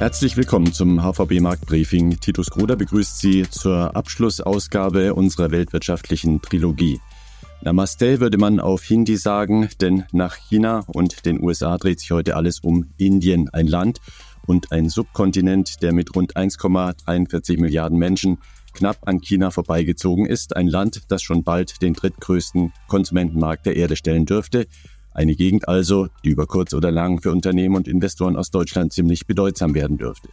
Herzlich willkommen zum HVB Marktbriefing. Titus Gruder begrüßt Sie zur Abschlussausgabe unserer weltwirtschaftlichen Trilogie. Namaste würde man auf Hindi sagen, denn nach China und den USA dreht sich heute alles um Indien, ein Land und ein Subkontinent, der mit rund 1,43 Milliarden Menschen knapp an China vorbeigezogen ist, ein Land, das schon bald den drittgrößten Konsumentenmarkt der Erde stellen dürfte eine Gegend also, die über kurz oder lang für Unternehmen und Investoren aus Deutschland ziemlich bedeutsam werden dürfte.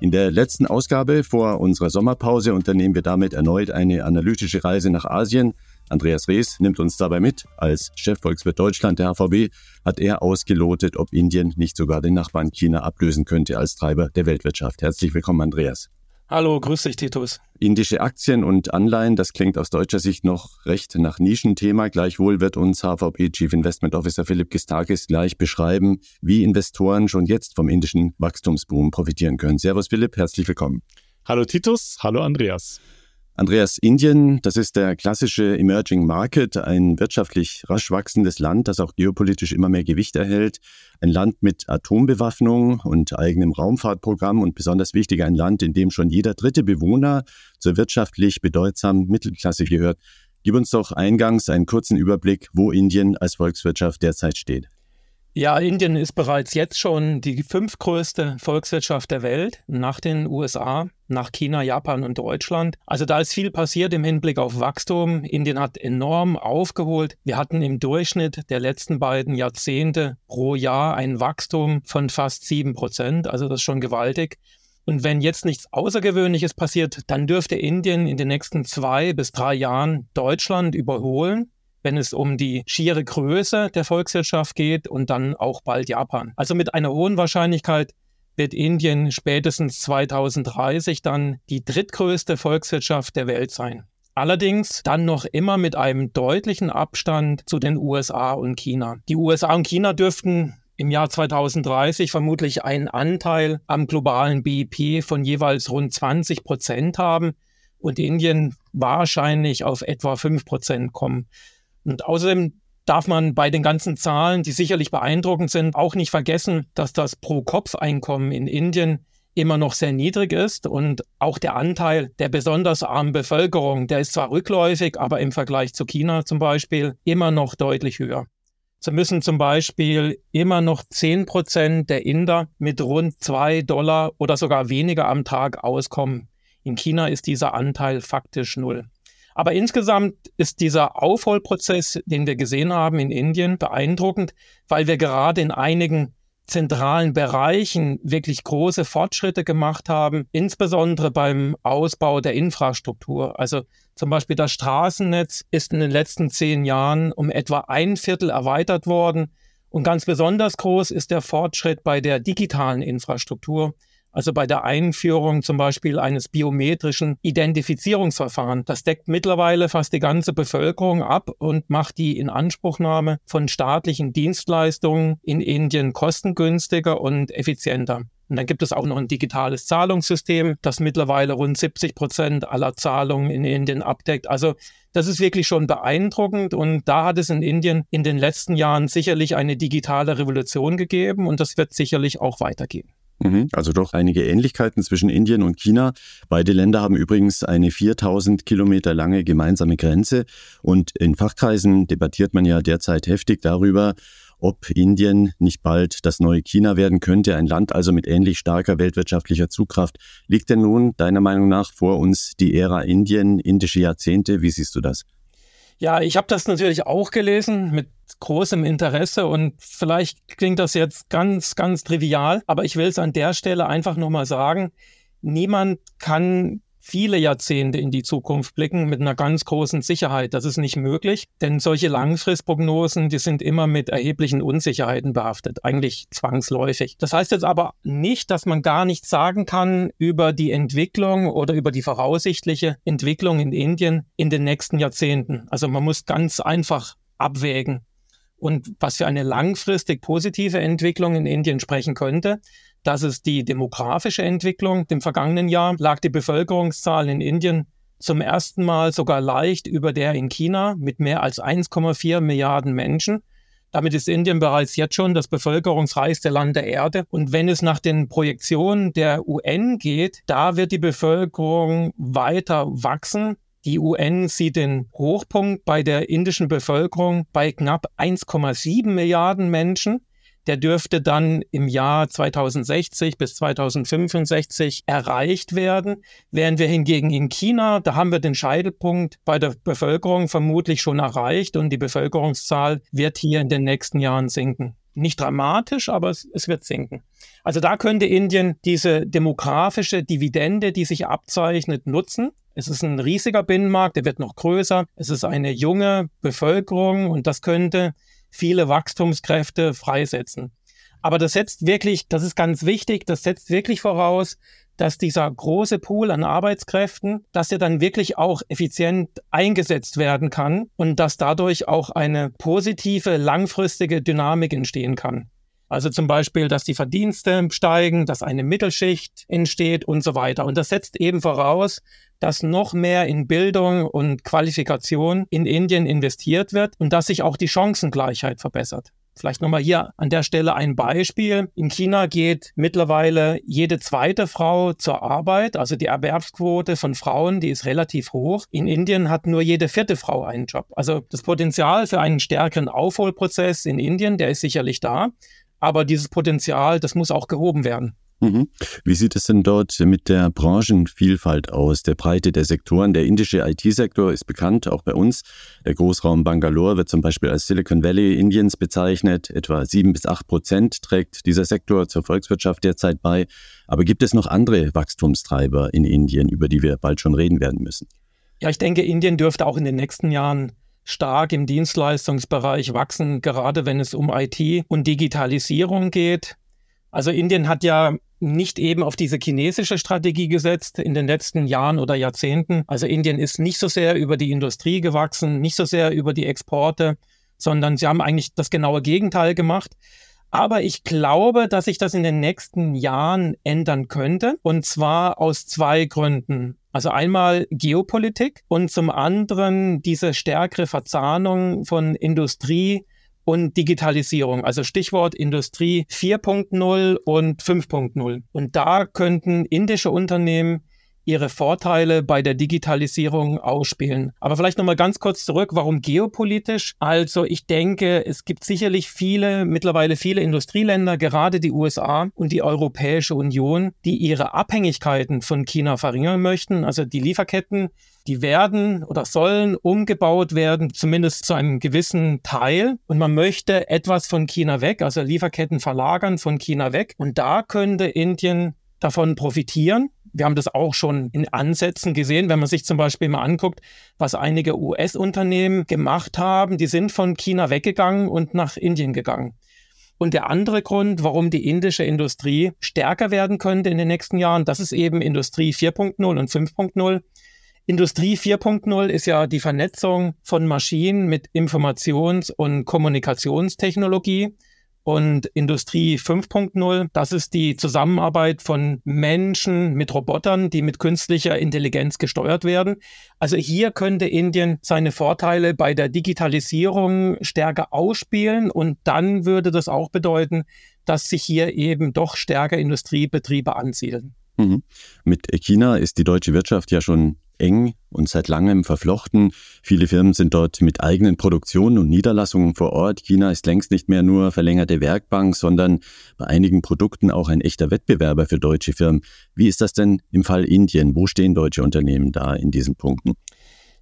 In der letzten Ausgabe vor unserer Sommerpause unternehmen wir damit erneut eine analytische Reise nach Asien. Andreas Rees nimmt uns dabei mit. Als Chefvolkswirt Deutschland der HVB hat er ausgelotet, ob Indien nicht sogar den Nachbarn China ablösen könnte als Treiber der Weltwirtschaft. Herzlich willkommen, Andreas. Hallo, grüß dich, Titus. Indische Aktien und Anleihen, das klingt aus deutscher Sicht noch recht nach Nischenthema. Gleichwohl wird uns HVB Chief Investment Officer Philipp Gistakis gleich beschreiben, wie Investoren schon jetzt vom indischen Wachstumsboom profitieren können. Servus Philipp, herzlich willkommen. Hallo Titus, hallo Andreas. Andreas, Indien, das ist der klassische Emerging Market, ein wirtschaftlich rasch wachsendes Land, das auch geopolitisch immer mehr Gewicht erhält. Ein Land mit Atombewaffnung und eigenem Raumfahrtprogramm und besonders wichtig ein Land, in dem schon jeder dritte Bewohner zur wirtschaftlich bedeutsamen Mittelklasse gehört. Gib uns doch eingangs einen kurzen Überblick, wo Indien als Volkswirtschaft derzeit steht. Ja, Indien ist bereits jetzt schon die fünftgrößte Volkswirtschaft der Welt nach den USA, nach China, Japan und Deutschland. Also da ist viel passiert im Hinblick auf Wachstum. Indien hat enorm aufgeholt. Wir hatten im Durchschnitt der letzten beiden Jahrzehnte pro Jahr ein Wachstum von fast sieben Prozent. Also das ist schon gewaltig. Und wenn jetzt nichts Außergewöhnliches passiert, dann dürfte Indien in den nächsten zwei bis drei Jahren Deutschland überholen wenn es um die schiere Größe der Volkswirtschaft geht und dann auch bald Japan. Also mit einer hohen Wahrscheinlichkeit wird Indien spätestens 2030 dann die drittgrößte Volkswirtschaft der Welt sein. Allerdings dann noch immer mit einem deutlichen Abstand zu den USA und China. Die USA und China dürften im Jahr 2030 vermutlich einen Anteil am globalen BIP von jeweils rund 20 Prozent haben und Indien wahrscheinlich auf etwa 5 Prozent kommen. Und außerdem darf man bei den ganzen Zahlen, die sicherlich beeindruckend sind, auch nicht vergessen, dass das Pro-Kopf-Einkommen in Indien immer noch sehr niedrig ist und auch der Anteil der besonders armen Bevölkerung, der ist zwar rückläufig, aber im Vergleich zu China zum Beispiel immer noch deutlich höher. So müssen zum Beispiel immer noch 10 Prozent der Inder mit rund zwei Dollar oder sogar weniger am Tag auskommen. In China ist dieser Anteil faktisch null. Aber insgesamt ist dieser Aufholprozess, den wir gesehen haben in Indien, beeindruckend, weil wir gerade in einigen zentralen Bereichen wirklich große Fortschritte gemacht haben, insbesondere beim Ausbau der Infrastruktur. Also zum Beispiel das Straßennetz ist in den letzten zehn Jahren um etwa ein Viertel erweitert worden. Und ganz besonders groß ist der Fortschritt bei der digitalen Infrastruktur. Also bei der Einführung zum Beispiel eines biometrischen Identifizierungsverfahrens. Das deckt mittlerweile fast die ganze Bevölkerung ab und macht die Inanspruchnahme von staatlichen Dienstleistungen in Indien kostengünstiger und effizienter. Und dann gibt es auch noch ein digitales Zahlungssystem, das mittlerweile rund 70 Prozent aller Zahlungen in Indien abdeckt. Also das ist wirklich schon beeindruckend und da hat es in Indien in den letzten Jahren sicherlich eine digitale Revolution gegeben und das wird sicherlich auch weitergehen. Mhm. Also doch einige Ähnlichkeiten zwischen Indien und China. Beide Länder haben übrigens eine 4000 Kilometer lange gemeinsame Grenze und in Fachkreisen debattiert man ja derzeit heftig darüber, ob Indien nicht bald das neue China werden könnte, ein Land also mit ähnlich starker weltwirtschaftlicher Zugkraft. Liegt denn nun deiner Meinung nach vor uns die Ära Indien, indische Jahrzehnte? Wie siehst du das? Ja, ich habe das natürlich auch gelesen mit großem Interesse und vielleicht klingt das jetzt ganz, ganz trivial, aber ich will es an der Stelle einfach nochmal sagen. Niemand kann viele Jahrzehnte in die Zukunft blicken mit einer ganz großen Sicherheit. Das ist nicht möglich, denn solche Langfristprognosen, die sind immer mit erheblichen Unsicherheiten behaftet, eigentlich zwangsläufig. Das heißt jetzt aber nicht, dass man gar nichts sagen kann über die Entwicklung oder über die voraussichtliche Entwicklung in Indien in den nächsten Jahrzehnten. Also man muss ganz einfach abwägen. Und was für eine langfristig positive Entwicklung in Indien sprechen könnte, das ist die demografische Entwicklung. Im vergangenen Jahr lag die Bevölkerungszahl in Indien zum ersten Mal sogar leicht über der in China mit mehr als 1,4 Milliarden Menschen. Damit ist Indien bereits jetzt schon das bevölkerungsreichste Land der Erde. Und wenn es nach den Projektionen der UN geht, da wird die Bevölkerung weiter wachsen. Die UN sieht den Hochpunkt bei der indischen Bevölkerung bei knapp 1,7 Milliarden Menschen der dürfte dann im Jahr 2060 bis 2065 erreicht werden, während wir hingegen in China, da haben wir den Scheitelpunkt bei der Bevölkerung vermutlich schon erreicht und die Bevölkerungszahl wird hier in den nächsten Jahren sinken. Nicht dramatisch, aber es, es wird sinken. Also da könnte Indien diese demografische Dividende, die sich abzeichnet, nutzen. Es ist ein riesiger Binnenmarkt, der wird noch größer. Es ist eine junge Bevölkerung und das könnte viele Wachstumskräfte freisetzen. Aber das setzt wirklich, das ist ganz wichtig, das setzt wirklich voraus, dass dieser große Pool an Arbeitskräften, dass er dann wirklich auch effizient eingesetzt werden kann und dass dadurch auch eine positive, langfristige Dynamik entstehen kann. Also zum Beispiel, dass die Verdienste steigen, dass eine Mittelschicht entsteht und so weiter. Und das setzt eben voraus, dass noch mehr in Bildung und Qualifikation in Indien investiert wird und dass sich auch die Chancengleichheit verbessert. Vielleicht nochmal hier an der Stelle ein Beispiel. In China geht mittlerweile jede zweite Frau zur Arbeit. Also die Erwerbsquote von Frauen, die ist relativ hoch. In Indien hat nur jede vierte Frau einen Job. Also das Potenzial für einen stärkeren Aufholprozess in Indien, der ist sicherlich da. Aber dieses Potenzial, das muss auch gehoben werden. Mhm. Wie sieht es denn dort mit der Branchenvielfalt aus, der Breite der Sektoren? Der indische IT-Sektor ist bekannt, auch bei uns. Der Großraum Bangalore wird zum Beispiel als Silicon Valley Indiens bezeichnet. Etwa sieben bis acht Prozent trägt dieser Sektor zur Volkswirtschaft derzeit bei. Aber gibt es noch andere Wachstumstreiber in Indien, über die wir bald schon reden werden müssen? Ja, ich denke, Indien dürfte auch in den nächsten Jahren stark im Dienstleistungsbereich wachsen, gerade wenn es um IT und Digitalisierung geht. Also Indien hat ja nicht eben auf diese chinesische Strategie gesetzt in den letzten Jahren oder Jahrzehnten. Also Indien ist nicht so sehr über die Industrie gewachsen, nicht so sehr über die Exporte, sondern sie haben eigentlich das genaue Gegenteil gemacht. Aber ich glaube, dass sich das in den nächsten Jahren ändern könnte. Und zwar aus zwei Gründen. Also einmal Geopolitik und zum anderen diese stärkere Verzahnung von Industrie und Digitalisierung. Also Stichwort Industrie 4.0 und 5.0. Und da könnten indische Unternehmen ihre Vorteile bei der Digitalisierung ausspielen. Aber vielleicht nochmal ganz kurz zurück, warum geopolitisch? Also ich denke, es gibt sicherlich viele, mittlerweile viele Industrieländer, gerade die USA und die Europäische Union, die ihre Abhängigkeiten von China verringern möchten. Also die Lieferketten die werden oder sollen umgebaut werden, zumindest zu einem gewissen Teil. Und man möchte etwas von China weg, also Lieferketten verlagern von China weg. Und da könnte Indien davon profitieren. Wir haben das auch schon in Ansätzen gesehen, wenn man sich zum Beispiel mal anguckt, was einige US-Unternehmen gemacht haben. Die sind von China weggegangen und nach Indien gegangen. Und der andere Grund, warum die indische Industrie stärker werden könnte in den nächsten Jahren, das ist eben Industrie 4.0 und 5.0. Industrie 4.0 ist ja die Vernetzung von Maschinen mit Informations- und Kommunikationstechnologie. Und Industrie 5.0, das ist die Zusammenarbeit von Menschen mit Robotern, die mit künstlicher Intelligenz gesteuert werden. Also hier könnte Indien seine Vorteile bei der Digitalisierung stärker ausspielen und dann würde das auch bedeuten, dass sich hier eben doch stärker Industriebetriebe ansiedeln. Mhm. Mit China ist die deutsche Wirtschaft ja schon eng und seit langem verflochten. Viele Firmen sind dort mit eigenen Produktionen und Niederlassungen vor Ort. China ist längst nicht mehr nur verlängerte Werkbank, sondern bei einigen Produkten auch ein echter Wettbewerber für deutsche Firmen. Wie ist das denn im Fall Indien? Wo stehen deutsche Unternehmen da in diesen Punkten?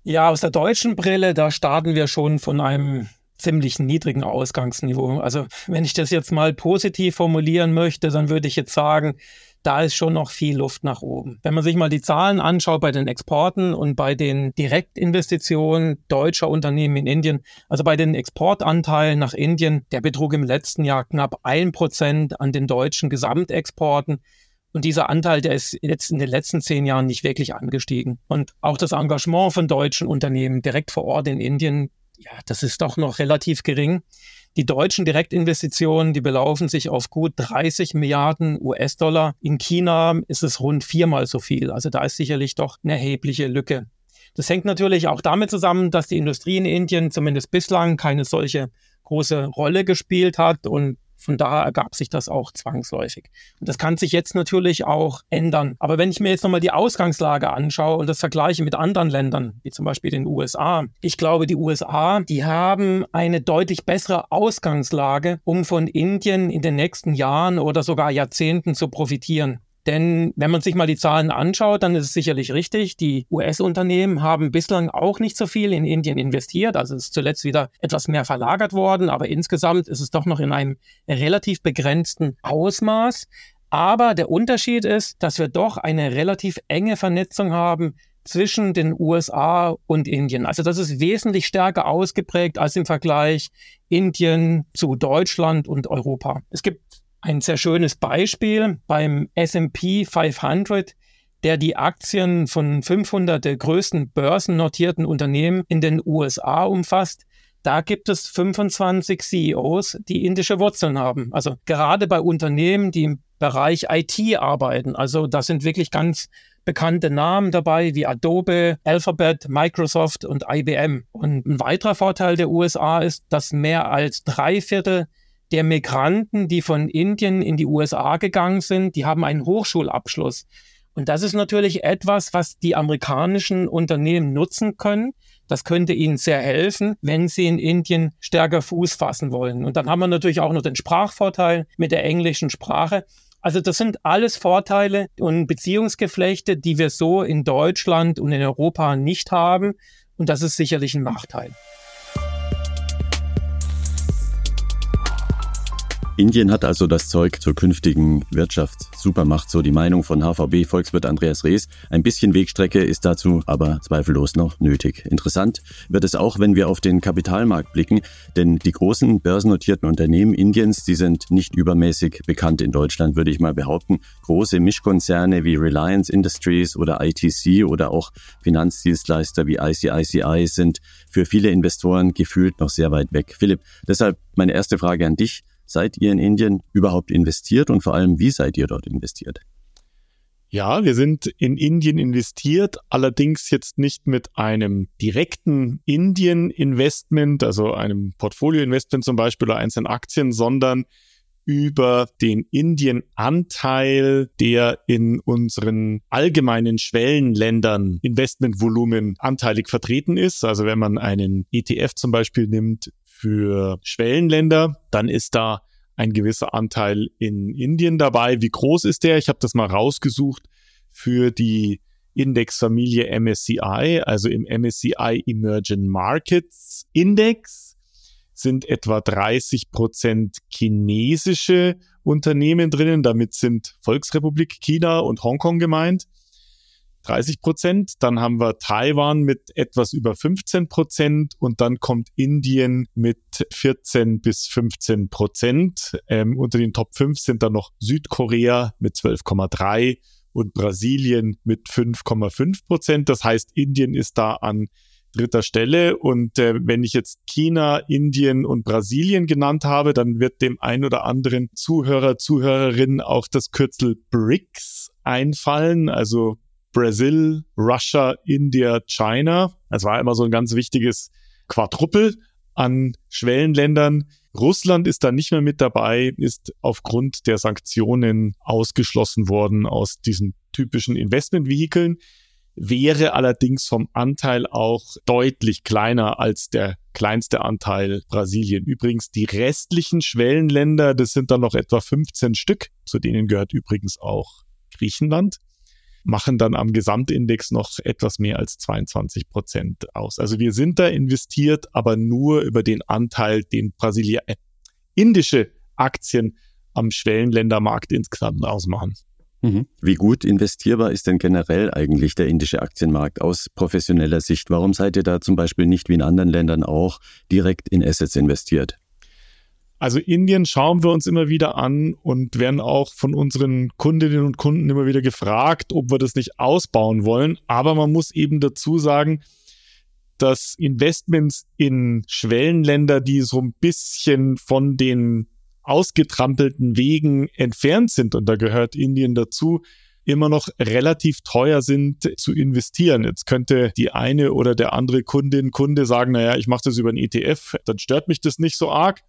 Ja, aus der deutschen Brille, da starten wir schon von einem ziemlich niedrigen Ausgangsniveau. Also wenn ich das jetzt mal positiv formulieren möchte, dann würde ich jetzt sagen, da ist schon noch viel Luft nach oben. Wenn man sich mal die Zahlen anschaut bei den Exporten und bei den Direktinvestitionen deutscher Unternehmen in Indien, also bei den Exportanteilen nach Indien, der betrug im letzten Jahr knapp ein Prozent an den deutschen Gesamtexporten. Und dieser Anteil, der ist jetzt in den letzten zehn Jahren nicht wirklich angestiegen. Und auch das Engagement von deutschen Unternehmen direkt vor Ort in Indien, ja, das ist doch noch relativ gering. Die deutschen Direktinvestitionen, die belaufen sich auf gut 30 Milliarden US-Dollar. In China ist es rund viermal so viel. Also da ist sicherlich doch eine erhebliche Lücke. Das hängt natürlich auch damit zusammen, dass die Industrie in Indien zumindest bislang keine solche große Rolle gespielt hat und von daher ergab sich das auch zwangsläufig. Und das kann sich jetzt natürlich auch ändern. Aber wenn ich mir jetzt nochmal die Ausgangslage anschaue und das vergleiche mit anderen Ländern, wie zum Beispiel den USA, ich glaube, die USA, die haben eine deutlich bessere Ausgangslage, um von Indien in den nächsten Jahren oder sogar Jahrzehnten zu profitieren. Denn wenn man sich mal die Zahlen anschaut, dann ist es sicherlich richtig. Die US-Unternehmen haben bislang auch nicht so viel in Indien investiert. Also ist zuletzt wieder etwas mehr verlagert worden, aber insgesamt ist es doch noch in einem relativ begrenzten Ausmaß. Aber der Unterschied ist, dass wir doch eine relativ enge Vernetzung haben zwischen den USA und Indien. Also das ist wesentlich stärker ausgeprägt als im Vergleich Indien zu Deutschland und Europa. Es gibt ein sehr schönes Beispiel beim S&P 500, der die Aktien von 500 der größten börsennotierten Unternehmen in den USA umfasst. Da gibt es 25 CEOs, die indische Wurzeln haben. Also gerade bei Unternehmen, die im Bereich IT arbeiten. Also da sind wirklich ganz bekannte Namen dabei wie Adobe, Alphabet, Microsoft und IBM. Und ein weiterer Vorteil der USA ist, dass mehr als drei Viertel der Migranten, die von Indien in die USA gegangen sind, die haben einen Hochschulabschluss. Und das ist natürlich etwas, was die amerikanischen Unternehmen nutzen können. Das könnte ihnen sehr helfen, wenn sie in Indien stärker Fuß fassen wollen. Und dann haben wir natürlich auch noch den Sprachvorteil mit der englischen Sprache. Also das sind alles Vorteile und Beziehungsgeflechte, die wir so in Deutschland und in Europa nicht haben. Und das ist sicherlich ein Nachteil. Indien hat also das Zeug zur künftigen Wirtschaftssupermacht, so die Meinung von HVB Volkswirt Andreas Rees. Ein bisschen Wegstrecke ist dazu aber zweifellos noch nötig. Interessant wird es auch, wenn wir auf den Kapitalmarkt blicken, denn die großen börsennotierten Unternehmen Indiens, die sind nicht übermäßig bekannt in Deutschland, würde ich mal behaupten. Große Mischkonzerne wie Reliance Industries oder ITC oder auch Finanzdienstleister wie ICICI sind für viele Investoren gefühlt noch sehr weit weg. Philipp, deshalb meine erste Frage an dich. Seid ihr in Indien überhaupt investiert und vor allem, wie seid ihr dort investiert? Ja, wir sind in Indien investiert, allerdings jetzt nicht mit einem direkten Indien-Investment, also einem Portfolio-Investment zum Beispiel oder einzelnen Aktien, sondern über den Indien-Anteil, der in unseren allgemeinen Schwellenländern Investmentvolumen anteilig vertreten ist. Also wenn man einen ETF zum Beispiel nimmt für Schwellenländer, dann ist da ein gewisser Anteil in Indien dabei. Wie groß ist der? Ich habe das mal rausgesucht für die Indexfamilie MSCI, also im MSCI Emerging Markets Index sind etwa 30 Prozent chinesische Unternehmen drinnen. Damit sind Volksrepublik China und Hongkong gemeint. 30 Prozent. Dann haben wir Taiwan mit etwas über 15 Prozent und dann kommt Indien mit 14 bis 15 Prozent. Ähm, unter den Top 5 sind dann noch Südkorea mit 12,3 und Brasilien mit 5,5 Prozent. Das heißt, Indien ist da an dritter Stelle. Und äh, wenn ich jetzt China, Indien und Brasilien genannt habe, dann wird dem ein oder anderen Zuhörer, Zuhörerin auch das Kürzel BRICS einfallen, also Brazil, Russia, India, China. Es war immer so ein ganz wichtiges Quadruppel an Schwellenländern. Russland ist da nicht mehr mit dabei, ist aufgrund der Sanktionen ausgeschlossen worden aus diesen typischen Investmentvehikeln, wäre allerdings vom Anteil auch deutlich kleiner als der kleinste Anteil Brasilien. Übrigens die restlichen Schwellenländer, das sind dann noch etwa 15 Stück, zu denen gehört übrigens auch Griechenland machen dann am Gesamtindex noch etwas mehr als 22 Prozent aus. Also wir sind da investiert, aber nur über den Anteil, den Brasilia äh, indische Aktien am Schwellenländermarkt insgesamt ausmachen. Mhm. Wie gut investierbar ist denn generell eigentlich der indische Aktienmarkt aus professioneller Sicht? Warum seid ihr da zum Beispiel nicht wie in anderen Ländern auch direkt in Assets investiert? Also Indien schauen wir uns immer wieder an und werden auch von unseren Kundinnen und Kunden immer wieder gefragt, ob wir das nicht ausbauen wollen. Aber man muss eben dazu sagen, dass Investments in Schwellenländer, die so ein bisschen von den ausgetrampelten Wegen entfernt sind, und da gehört Indien dazu, immer noch relativ teuer sind zu investieren. Jetzt könnte die eine oder der andere Kundin, Kunde sagen, naja, ich mache das über einen ETF, dann stört mich das nicht so arg.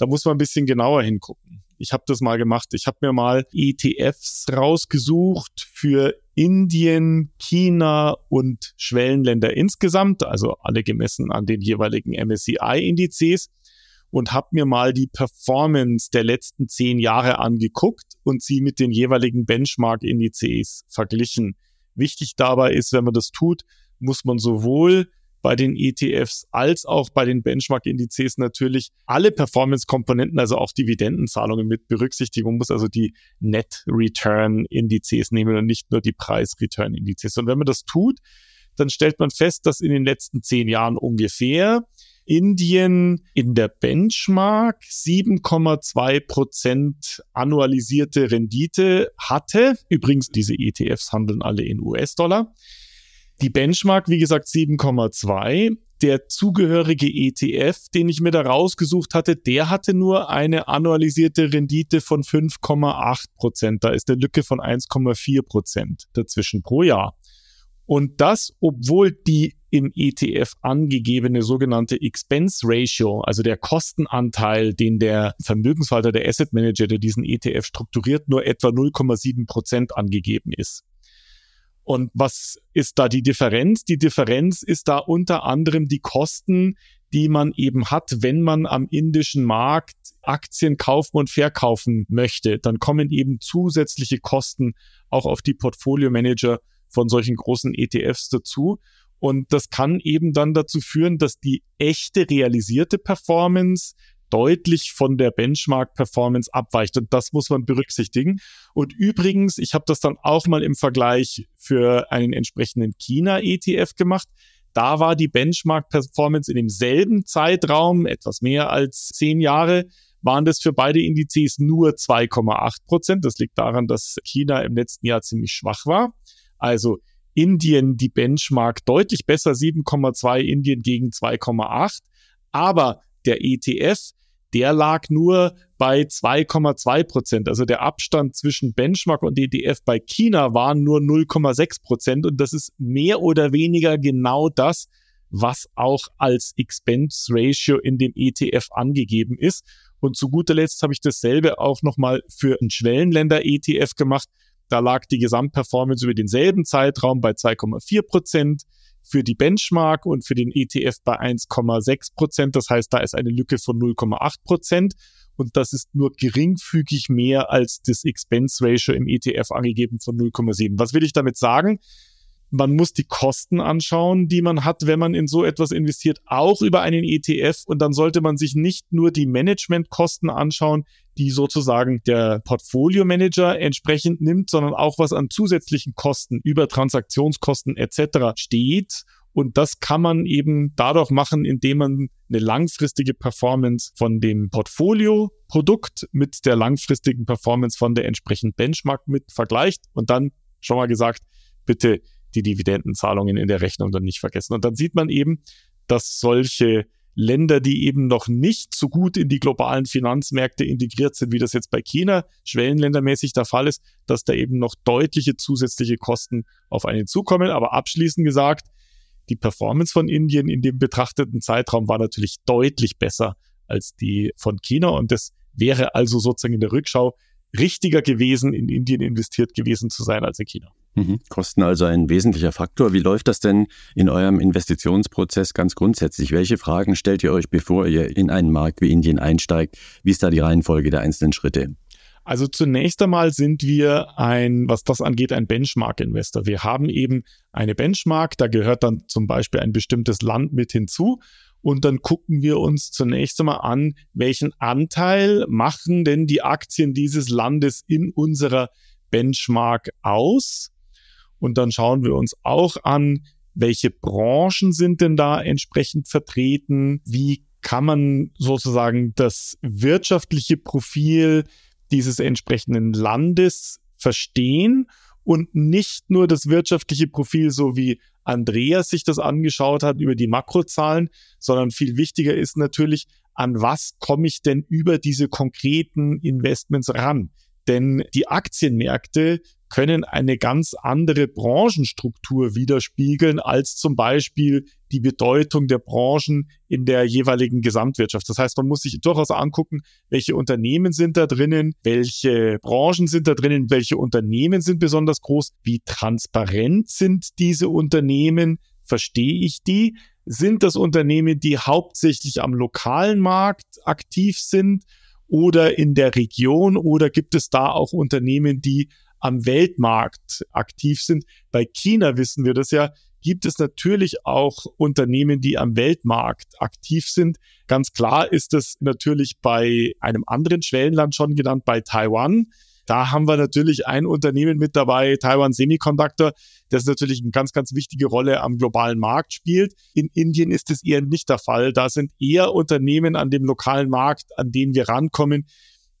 Da muss man ein bisschen genauer hingucken. Ich habe das mal gemacht. Ich habe mir mal ETFs rausgesucht für Indien, China und Schwellenländer insgesamt, also alle gemessen an den jeweiligen MSCI-Indizes und habe mir mal die Performance der letzten zehn Jahre angeguckt und sie mit den jeweiligen Benchmark-Indizes verglichen. Wichtig dabei ist, wenn man das tut, muss man sowohl bei den ETFs als auch bei den Benchmark-Indizes natürlich alle Performance-Komponenten, also auch Dividendenzahlungen mit berücksichtigen. Man muss also die Net-Return-Indizes nehmen und nicht nur die Preis-Return-Indizes. Und wenn man das tut, dann stellt man fest, dass in den letzten zehn Jahren ungefähr Indien in der Benchmark 7,2 Prozent annualisierte Rendite hatte. Übrigens, diese ETFs handeln alle in US-Dollar. Die Benchmark, wie gesagt, 7,2. Der zugehörige ETF, den ich mir da rausgesucht hatte, der hatte nur eine annualisierte Rendite von 5,8 Prozent. Da ist eine Lücke von 1,4 Prozent dazwischen pro Jahr. Und das, obwohl die im ETF angegebene sogenannte Expense Ratio, also der Kostenanteil, den der Vermögensverwalter, der Asset Manager, der diesen ETF strukturiert, nur etwa 0,7 Prozent angegeben ist. Und was ist da die Differenz? Die Differenz ist da unter anderem die Kosten, die man eben hat, wenn man am indischen Markt Aktien kaufen und verkaufen möchte. Dann kommen eben zusätzliche Kosten auch auf die Portfolio Manager von solchen großen ETFs dazu. Und das kann eben dann dazu führen, dass die echte realisierte Performance deutlich von der Benchmark-Performance abweicht. Und das muss man berücksichtigen. Und übrigens, ich habe das dann auch mal im Vergleich für einen entsprechenden China-ETF gemacht. Da war die Benchmark-Performance in demselben Zeitraum, etwas mehr als zehn Jahre, waren das für beide Indizes nur 2,8 Prozent. Das liegt daran, dass China im letzten Jahr ziemlich schwach war. Also Indien die Benchmark deutlich besser, 7,2 Indien gegen 2,8. Aber der ETF der lag nur bei 2,2 Prozent. Also der Abstand zwischen Benchmark und ETF bei China waren nur 0,6 Prozent. Und das ist mehr oder weniger genau das, was auch als Expense Ratio in dem ETF angegeben ist. Und zu guter Letzt habe ich dasselbe auch nochmal für einen Schwellenländer-ETF gemacht. Da lag die Gesamtperformance über denselben Zeitraum bei 2,4 Prozent für die Benchmark und für den ETF bei 1,6 Prozent. Das heißt, da ist eine Lücke von 0,8 Prozent. Und das ist nur geringfügig mehr als das Expense Ratio im ETF angegeben von 0,7. Was will ich damit sagen? Man muss die Kosten anschauen, die man hat, wenn man in so etwas investiert, auch über einen ETF. Und dann sollte man sich nicht nur die Managementkosten anschauen, die sozusagen der Portfolio Manager entsprechend nimmt, sondern auch was an zusätzlichen Kosten über Transaktionskosten etc. steht. Und das kann man eben dadurch machen, indem man eine langfristige Performance von dem Portfolio-Produkt mit der langfristigen Performance von der entsprechenden Benchmark mit vergleicht und dann schon mal gesagt, bitte die Dividendenzahlungen in der Rechnung dann nicht vergessen. Und dann sieht man eben, dass solche Länder, die eben noch nicht so gut in die globalen Finanzmärkte integriert sind, wie das jetzt bei China schwellenländermäßig der Fall ist, dass da eben noch deutliche zusätzliche Kosten auf einen zukommen. Aber abschließend gesagt, die Performance von Indien in dem betrachteten Zeitraum war natürlich deutlich besser als die von China und das wäre also sozusagen in der Rückschau richtiger gewesen, in Indien investiert gewesen zu sein als in China. Mhm. Kosten also ein wesentlicher Faktor. Wie läuft das denn in eurem Investitionsprozess ganz grundsätzlich? Welche Fragen stellt ihr euch, bevor ihr in einen Markt wie Indien einsteigt? Wie ist da die Reihenfolge der einzelnen Schritte? Also zunächst einmal sind wir ein, was das angeht, ein Benchmark-Investor. Wir haben eben eine Benchmark, da gehört dann zum Beispiel ein bestimmtes Land mit hinzu. Und dann gucken wir uns zunächst einmal an, welchen Anteil machen denn die Aktien dieses Landes in unserer Benchmark aus. Und dann schauen wir uns auch an, welche Branchen sind denn da entsprechend vertreten? Wie kann man sozusagen das wirtschaftliche Profil dieses entsprechenden Landes verstehen und nicht nur das wirtschaftliche Profil, so wie Andreas sich das angeschaut hat über die Makrozahlen, sondern viel wichtiger ist natürlich, an was komme ich denn über diese konkreten Investments ran? Denn die Aktienmärkte können eine ganz andere Branchenstruktur widerspiegeln als zum Beispiel die Bedeutung der Branchen in der jeweiligen Gesamtwirtschaft. Das heißt, man muss sich durchaus angucken, welche Unternehmen sind da drinnen, welche Branchen sind da drinnen, welche Unternehmen sind besonders groß, wie transparent sind diese Unternehmen, verstehe ich die, sind das Unternehmen, die hauptsächlich am lokalen Markt aktiv sind oder in der Region oder gibt es da auch Unternehmen, die am Weltmarkt aktiv sind. Bei China wissen wir das ja, gibt es natürlich auch Unternehmen, die am Weltmarkt aktiv sind. Ganz klar ist es natürlich bei einem anderen Schwellenland schon genannt, bei Taiwan. Da haben wir natürlich ein Unternehmen mit dabei, Taiwan Semiconductor, das natürlich eine ganz, ganz wichtige Rolle am globalen Markt spielt. In Indien ist es eher nicht der Fall. Da sind eher Unternehmen an dem lokalen Markt, an denen wir rankommen,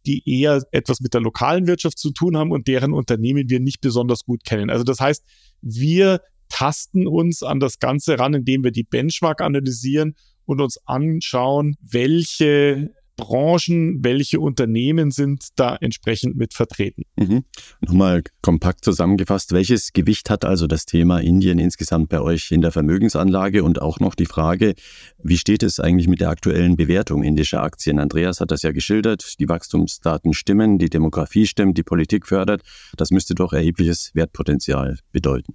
die eher etwas mit der lokalen Wirtschaft zu tun haben und deren Unternehmen wir nicht besonders gut kennen. Also das heißt, wir tasten uns an das Ganze ran, indem wir die Benchmark analysieren und uns anschauen, welche Branchen, welche Unternehmen sind da entsprechend mit vertreten. Mhm. Nochmal kompakt zusammengefasst, welches Gewicht hat also das Thema Indien insgesamt bei euch in der Vermögensanlage und auch noch die Frage, wie steht es eigentlich mit der aktuellen Bewertung indischer Aktien? Andreas hat das ja geschildert, die Wachstumsdaten stimmen, die Demografie stimmt, die Politik fördert. Das müsste doch erhebliches Wertpotenzial bedeuten.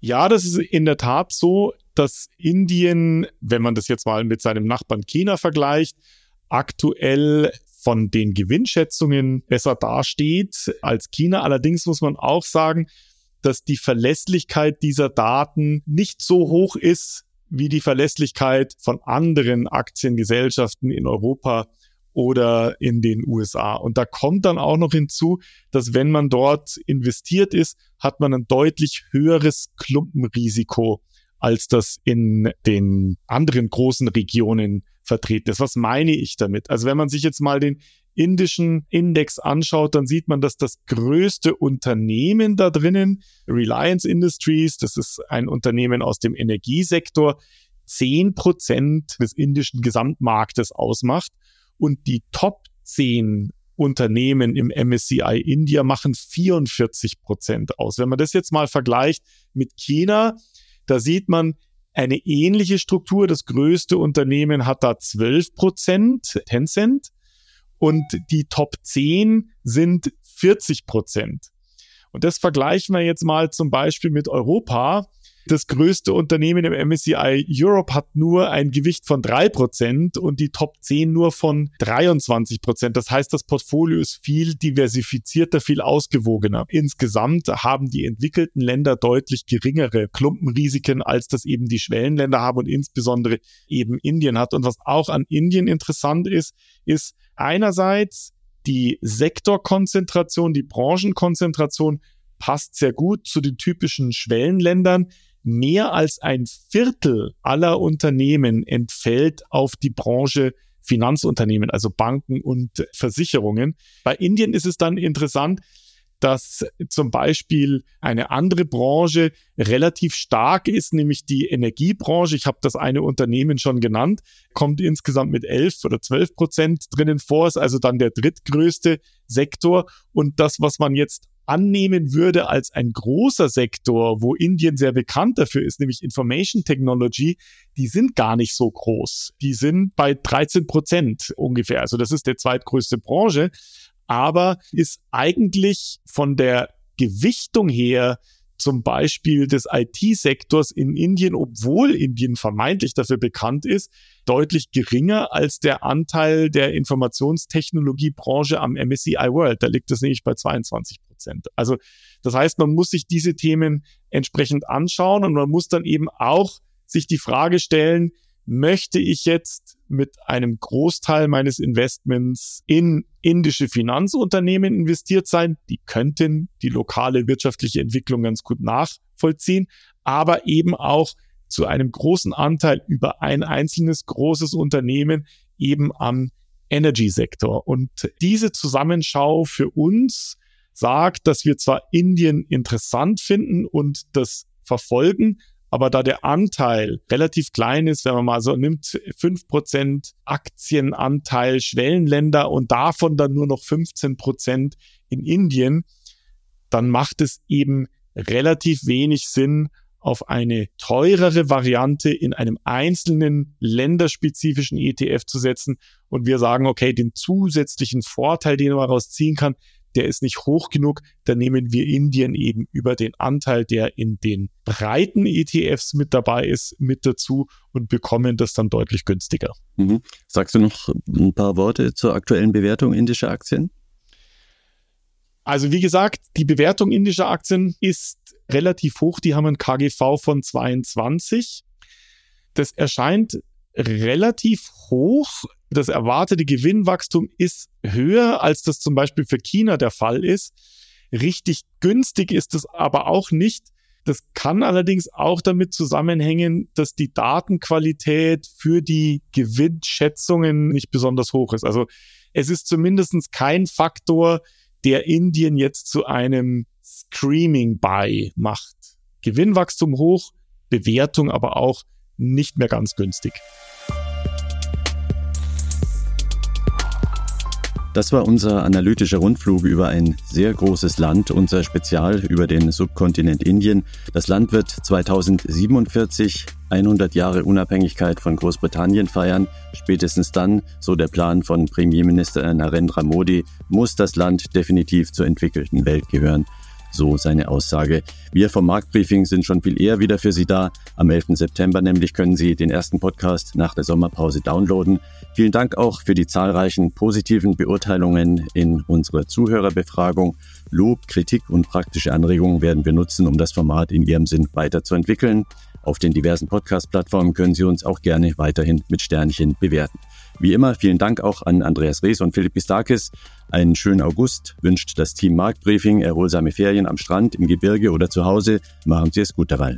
Ja, das ist in der Tat so, dass Indien, wenn man das jetzt mal mit seinem Nachbarn China vergleicht, aktuell von den Gewinnschätzungen besser dasteht als China. Allerdings muss man auch sagen, dass die Verlässlichkeit dieser Daten nicht so hoch ist wie die Verlässlichkeit von anderen Aktiengesellschaften in Europa oder in den USA. Und da kommt dann auch noch hinzu, dass wenn man dort investiert ist, hat man ein deutlich höheres Klumpenrisiko, als das in den anderen großen Regionen vertreten ist. Was meine ich damit? Also wenn man sich jetzt mal den indischen Index anschaut, dann sieht man, dass das größte Unternehmen da drinnen, Reliance Industries, das ist ein Unternehmen aus dem Energiesektor, zehn Prozent des indischen Gesamtmarktes ausmacht und die Top 10 Unternehmen im MSCI India machen 44 Prozent aus. Wenn man das jetzt mal vergleicht mit China, da sieht man, eine ähnliche Struktur. Das größte Unternehmen hat da 12 Prozent, Tencent. Und die Top 10 sind 40 Prozent. Und das vergleichen wir jetzt mal zum Beispiel mit Europa. Das größte Unternehmen im MSCI Europe hat nur ein Gewicht von drei Prozent und die Top 10 nur von 23%. Prozent. Das heißt, das Portfolio ist viel diversifizierter, viel ausgewogener. Insgesamt haben die entwickelten Länder deutlich geringere Klumpenrisiken, als das eben die Schwellenländer haben und insbesondere eben Indien hat. Und was auch an Indien interessant ist, ist einerseits die Sektorkonzentration, die Branchenkonzentration passt sehr gut zu den typischen Schwellenländern mehr als ein Viertel aller Unternehmen entfällt auf die Branche Finanzunternehmen, also Banken und Versicherungen. Bei Indien ist es dann interessant, dass zum Beispiel eine andere Branche relativ stark ist, nämlich die Energiebranche. Ich habe das eine Unternehmen schon genannt, kommt insgesamt mit 11 oder 12 Prozent drinnen vor, ist also dann der drittgrößte Sektor. Und das, was man jetzt annehmen würde als ein großer Sektor, wo Indien sehr bekannt dafür ist, nämlich Information Technology, die sind gar nicht so groß. Die sind bei 13 Prozent ungefähr. Also das ist der zweitgrößte Branche, aber ist eigentlich von der Gewichtung her zum Beispiel des IT-Sektors in Indien, obwohl Indien vermeintlich dafür bekannt ist, deutlich geringer als der Anteil der Informationstechnologiebranche am MSCI World. Da liegt es nämlich bei 22 Prozent. Also das heißt, man muss sich diese Themen entsprechend anschauen und man muss dann eben auch sich die Frage stellen, möchte ich jetzt mit einem Großteil meines Investments in indische Finanzunternehmen investiert sein. Die könnten die lokale wirtschaftliche Entwicklung ganz gut nachvollziehen, aber eben auch zu einem großen Anteil über ein einzelnes großes Unternehmen eben am Energy-Sektor. Und diese Zusammenschau für uns sagt, dass wir zwar Indien interessant finden und das verfolgen, aber da der Anteil relativ klein ist, wenn man mal so nimmt, fünf Prozent Aktienanteil Schwellenländer und davon dann nur noch 15 Prozent in Indien, dann macht es eben relativ wenig Sinn, auf eine teurere Variante in einem einzelnen länderspezifischen ETF zu setzen. Und wir sagen, okay, den zusätzlichen Vorteil, den man daraus ziehen kann, der ist nicht hoch genug, dann nehmen wir Indien eben über den Anteil, der in den breiten ETFs mit dabei ist, mit dazu und bekommen das dann deutlich günstiger. Mhm. Sagst du noch ein paar Worte zur aktuellen Bewertung indischer Aktien? Also wie gesagt, die Bewertung indischer Aktien ist relativ hoch. Die haben ein KGV von 22. Das erscheint relativ hoch. Das erwartete Gewinnwachstum ist höher, als das zum Beispiel für China der Fall ist. Richtig günstig ist es aber auch nicht. Das kann allerdings auch damit zusammenhängen, dass die Datenqualität für die Gewinnschätzungen nicht besonders hoch ist. Also es ist zumindest kein Faktor, der Indien jetzt zu einem Screaming Buy macht. Gewinnwachstum hoch, Bewertung aber auch nicht mehr ganz günstig. Das war unser analytischer Rundflug über ein sehr großes Land, unser Spezial über den Subkontinent Indien. Das Land wird 2047 100 Jahre Unabhängigkeit von Großbritannien feiern. Spätestens dann, so der Plan von Premierminister Narendra Modi, muss das Land definitiv zur entwickelten Welt gehören. So seine Aussage. Wir vom Marktbriefing sind schon viel eher wieder für Sie da. Am 11. September nämlich können Sie den ersten Podcast nach der Sommerpause downloaden. Vielen Dank auch für die zahlreichen positiven Beurteilungen in unserer Zuhörerbefragung. Lob, Kritik und praktische Anregungen werden wir nutzen, um das Format in Ihrem Sinn weiterzuentwickeln. Auf den diversen Podcast-Plattformen können Sie uns auch gerne weiterhin mit Sternchen bewerten. Wie immer, vielen Dank auch an Andreas Rees und Philipp Bistakis. Einen schönen August wünscht das Team Marktbriefing, erholsame Ferien am Strand, im Gebirge oder zu Hause. Machen Sie es gut dabei.